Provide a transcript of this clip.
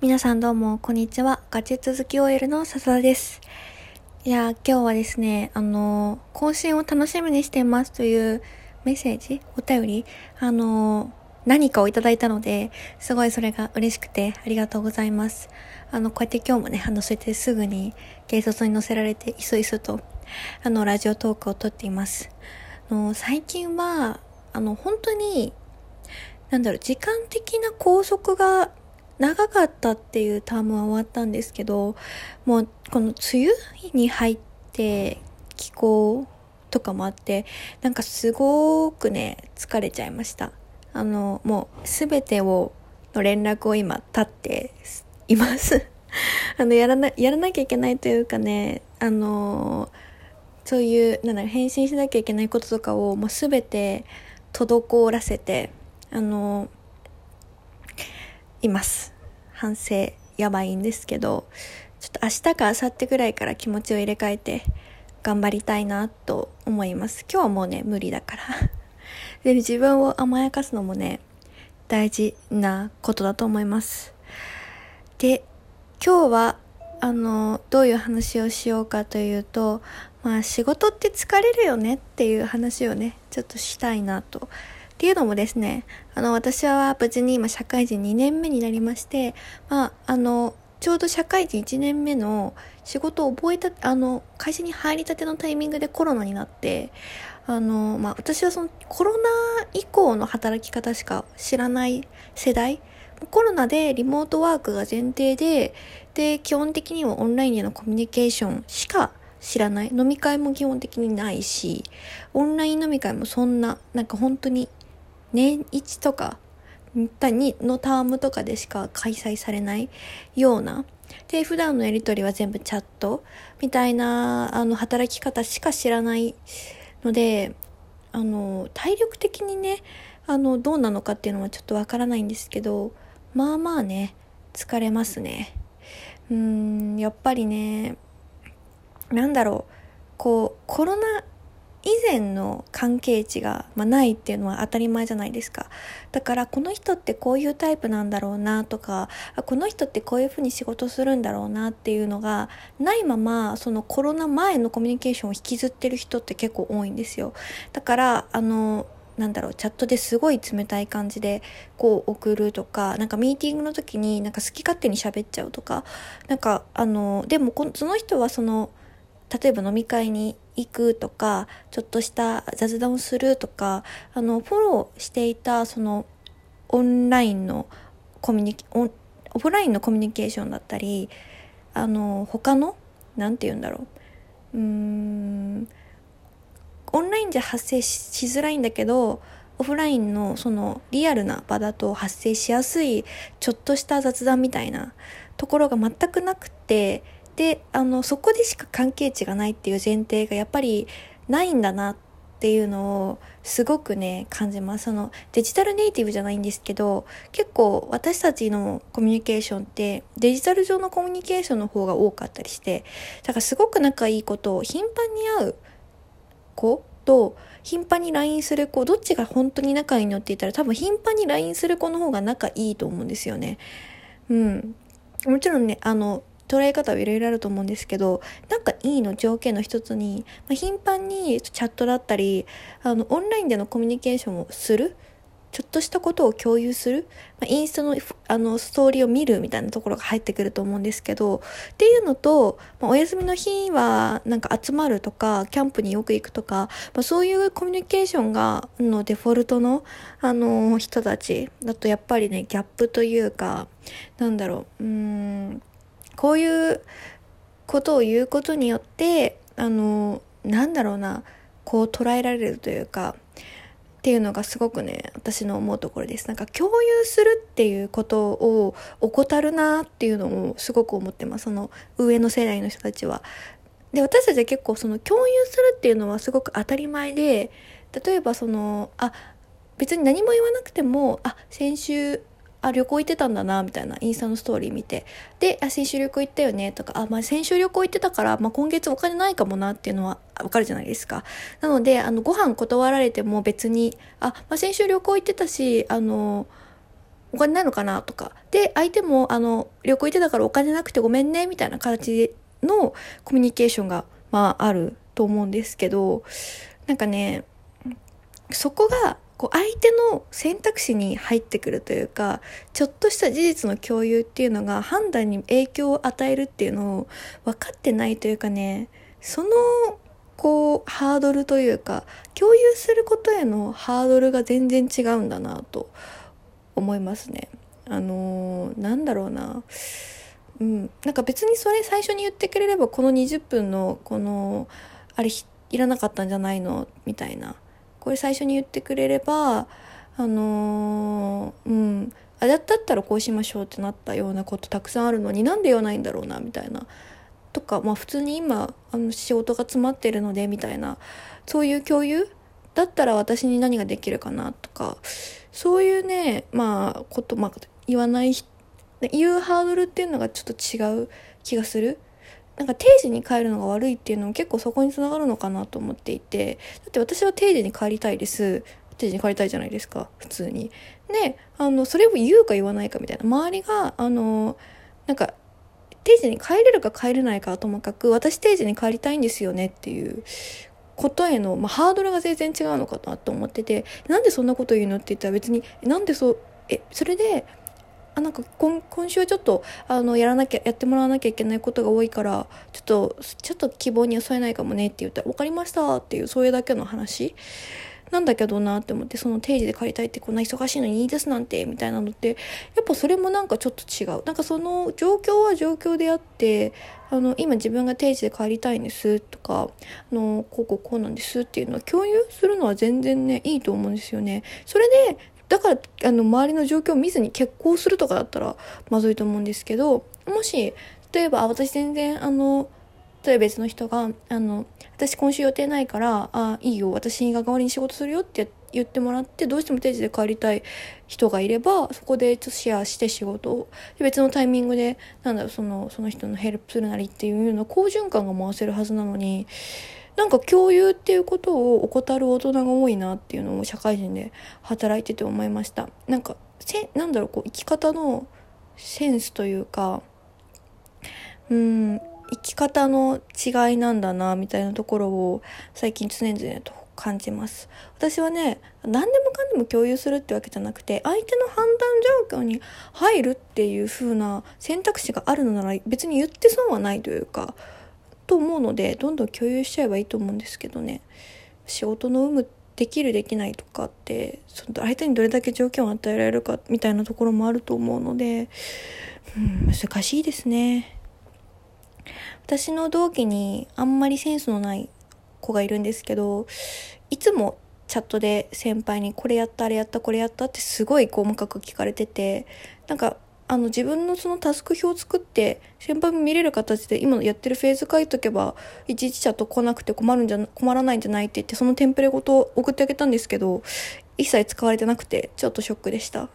皆さんどうも、こんにちは。ガチ続き OL の笹田です。いや、今日はですね、あの、更新を楽しみにしていますというメッセージお便りあの、何かをいただいたので、すごいそれが嬉しくてありがとうございます。あの、こうやって今日もね、あの、そうやってすぐに軽率に載せられて、いそいそと、あの、ラジオトークを撮っています。あの、最近は、あの、本当に、なんだろう、時間的な拘束が長かったっていうタームは終わったんですけど、もうこの梅雨に入って気候とかもあって、なんかすごくね、疲れちゃいました。あの、もうすべてを、の連絡を今立っています。あの、やらな、やらなきゃいけないというかね、あの、そういう、なんだろ、返信しなきゃいけないこととかをもうすべて滞らせて、あの、います。反省やばいんですけど、ちょっと明日か明後日ぐらいから気持ちを入れ替えて頑張りたいなと思います。今日はもうね、無理だから。で、自分を甘やかすのもね、大事なことだと思います。で、今日は、あの、どういう話をしようかというと、まあ仕事って疲れるよねっていう話をね、ちょっとしたいなとっていうのもですね、あの、私は無事に今社会人2年目になりまして、まあ、あの、ちょうど社会人1年目の仕事を覚えた、あの、会社に入りたてのタイミングでコロナになって、あの、まあ、私はそのコロナ以降の働き方しか知らない世代、コロナでリモートワークが前提で、で、基本的にはオンラインでのコミュニケーションしか知らない。飲み会も基本的にないし、オンライン飲み会もそんな、なんか本当に年一とかのタームとかでしか開催されないようなで普段のやり取りは全部チャットみたいなあの働き方しか知らないのであの体力的にねあのどうなのかっていうのはちょっとわからないんですけどまあまあね疲れますね。うんやっぱりねなんだろうこうコロナ以前の関係値が、まあ、ないっていうのは当たり前じゃないですか。だからこの人ってこういうタイプなんだろうなとか、この人ってこういうふうに仕事するんだろうなっていうのがないまま、そのコロナ前のコミュニケーションを引きずってる人って結構多いんですよ。だから、あの、なんだろう、チャットですごい冷たい感じでこう送るとか、なんかミーティングの時になんか好き勝手に喋っちゃうとか、なんかあの、でもその人はその、例えば飲み会に行くとか、ちょっとした雑談をするとか、あの、フォローしていた、その、オンラインのコミュニケ、オオフラインのコミュニケーションだったり、あの、他の、なんて言うんだろう。うーん、オンラインじゃ発生しづらいんだけど、オフラインのそのリアルな場だと発生しやすいちょっとした雑談みたいなところが全くなくてで、あの、そこでしか関係値がないっていう前提がやっぱりないんだなっていうのをすごくね、感じます。そのデジタルネイティブじゃないんですけど、結構私たちのコミュニケーションってデジタル上のコミュニケーションの方が多かったりして、だからすごく仲いい子と頻繁に会う子と頻繁に LINE する子、どっちが本当に仲いいのって言ったら多分頻繁に LINE する子の方が仲いいと思うんですよね。うん。もちろんね、あの、捉え方はいろいろあると思うんですけど、なんかいいの条件の一つに、まあ、頻繁にチャットだったり、あの、オンラインでのコミュニケーションをする。ちょっとしたことを共有する、まあ、インスタのあのストーリーを見るみたいなところが入ってくると思うんですけど、っていうのと、まあ、お休みの日はなんか集まるとか、キャンプによく行くとか、まあ、そういうコミュニケーションがのデフォルトの、あの人たちだとやっぱりね、ギャップというか、なんだろう、うーん、こういうことを言うことによってあのなんだろうなこう捉えられるというかっていうのがすごくね私の思うところです。なんか共有するっていうことを怠るなっていうのをすごく思ってます。その上の世代の人たちは。で私たちは結構その共有するっていうのはすごく当たり前で例えばそのあ別に何も言わなくてもあ先週あ、旅行行ってたんだな、みたいなインスタのストーリー見て。で、あ、先週旅行行ったよね、とか、あ、まあ、先週旅行行ってたから、まあ、今月お金ないかもなっていうのはわかるじゃないですか。なので、あの、ご飯断られても別に、あ、まあ、先週旅行行ってたし、あの、お金ないのかなとか。で、相手も、あの、旅行行ってたからお金なくてごめんね、みたいな形のコミュニケーションが、まあ、あると思うんですけど、なんかね、そこが、こう相手の選択肢に入ってくるというかちょっとした事実の共有っていうのが判断に影響を与えるっていうのを分かってないというかねそのこうハードルというか共有することへのハードルが全然違うんだなと思いますね。あのー、なんだろうな。うん、なんか別にそれ最初に言ってくれればこの20分のこのあれいらなかったんじゃないの？みたいなこれ最初に言ってくれればあのー、うん。あだったらこうしましょうってなったようなことたくさんあるのになんで言わないんだろうなみたいな。とかまあ普通に今あの仕事が詰まってるのでみたいな。そういう共有？だったら私に何ができるかなとか。そういうねまあこと、まあ、言わない言うハードルっていうのがちょっと違う気がする。なんか定時に帰るのが悪いっていうのも結構そこにつながるのかなと思っていてだって私は定時に帰りたいです定時に帰りたいじゃないですか普通に。であのそれを言うか言わないかみたいな周りがあのなんか定時に帰れるか帰れないかともかく私定時に帰りたいんですよねっていうことへの、まあ、ハードルが全然違うのかなと思っててなんでそんなこと言うのって言ったら別になんでそうえそれであなんか今今週はちょっとあのやらなきゃやってもらわなきゃいけないことが多いからちょっとちょっと希望に沿えないかもねって言ったら「分かりました」っていうそういうだけの話なんだけどなって思ってその定時で借りたいってこんな忙しいのにいいですなんてみたいなのってやっぱそれもなんかちょっと違う。なんかその状況は状況であってあの今自分が定時で帰りたいんですとかあのこうこうこうなんですっていうのは共有するのは全然ねいいと思うんですよね。それでだからあの周りの状況を見ずに結婚するとかだったらまずいと思うんですけどもし例えば私全然あの例えば別の人が、あの、私今週予定ないから、あ、いいよ、私が代わりに仕事するよって言ってもらって、どうしても定時で帰りたい人がいれば、そこでちょっとシェアして仕事を、別のタイミングで、なんだろう、その、その人のヘルプするなりっていうような好循環が回せるはずなのに、なんか共有っていうことを怠る大人が多いなっていうのを社会人で働いてて思いました。なんか、せなんだろう、こう、生き方のセンスというか、うん、生き方の違いなんだなみたいなところを最近常々と感じます私はね何でもかんでも共有するってわけじゃなくて相手の判断状況に入るっていう風な選択肢があるのなら別に言って損はないというかと思うのでどんどん共有しちゃえばいいと思うんですけどね仕事の有無できるできないとかってその相手にどれだけ条件を与えられるかみたいなところもあると思うので、うん、難しいですね。私の同期にあんまりセンスのない子がいるんですけど、いつもチャットで先輩にこれやった、あれやった、これやったってすごい細かく聞かれてて、なんか、あの自分のそのタスク表を作って先輩も見れる形で今のやってるフェーズ書いとけばいちいちチャット来なくて困るんじゃ困らないんじゃないって言ってそのテンプレごと送ってあげたんですけど一切使われてなくてちょっとショックでした。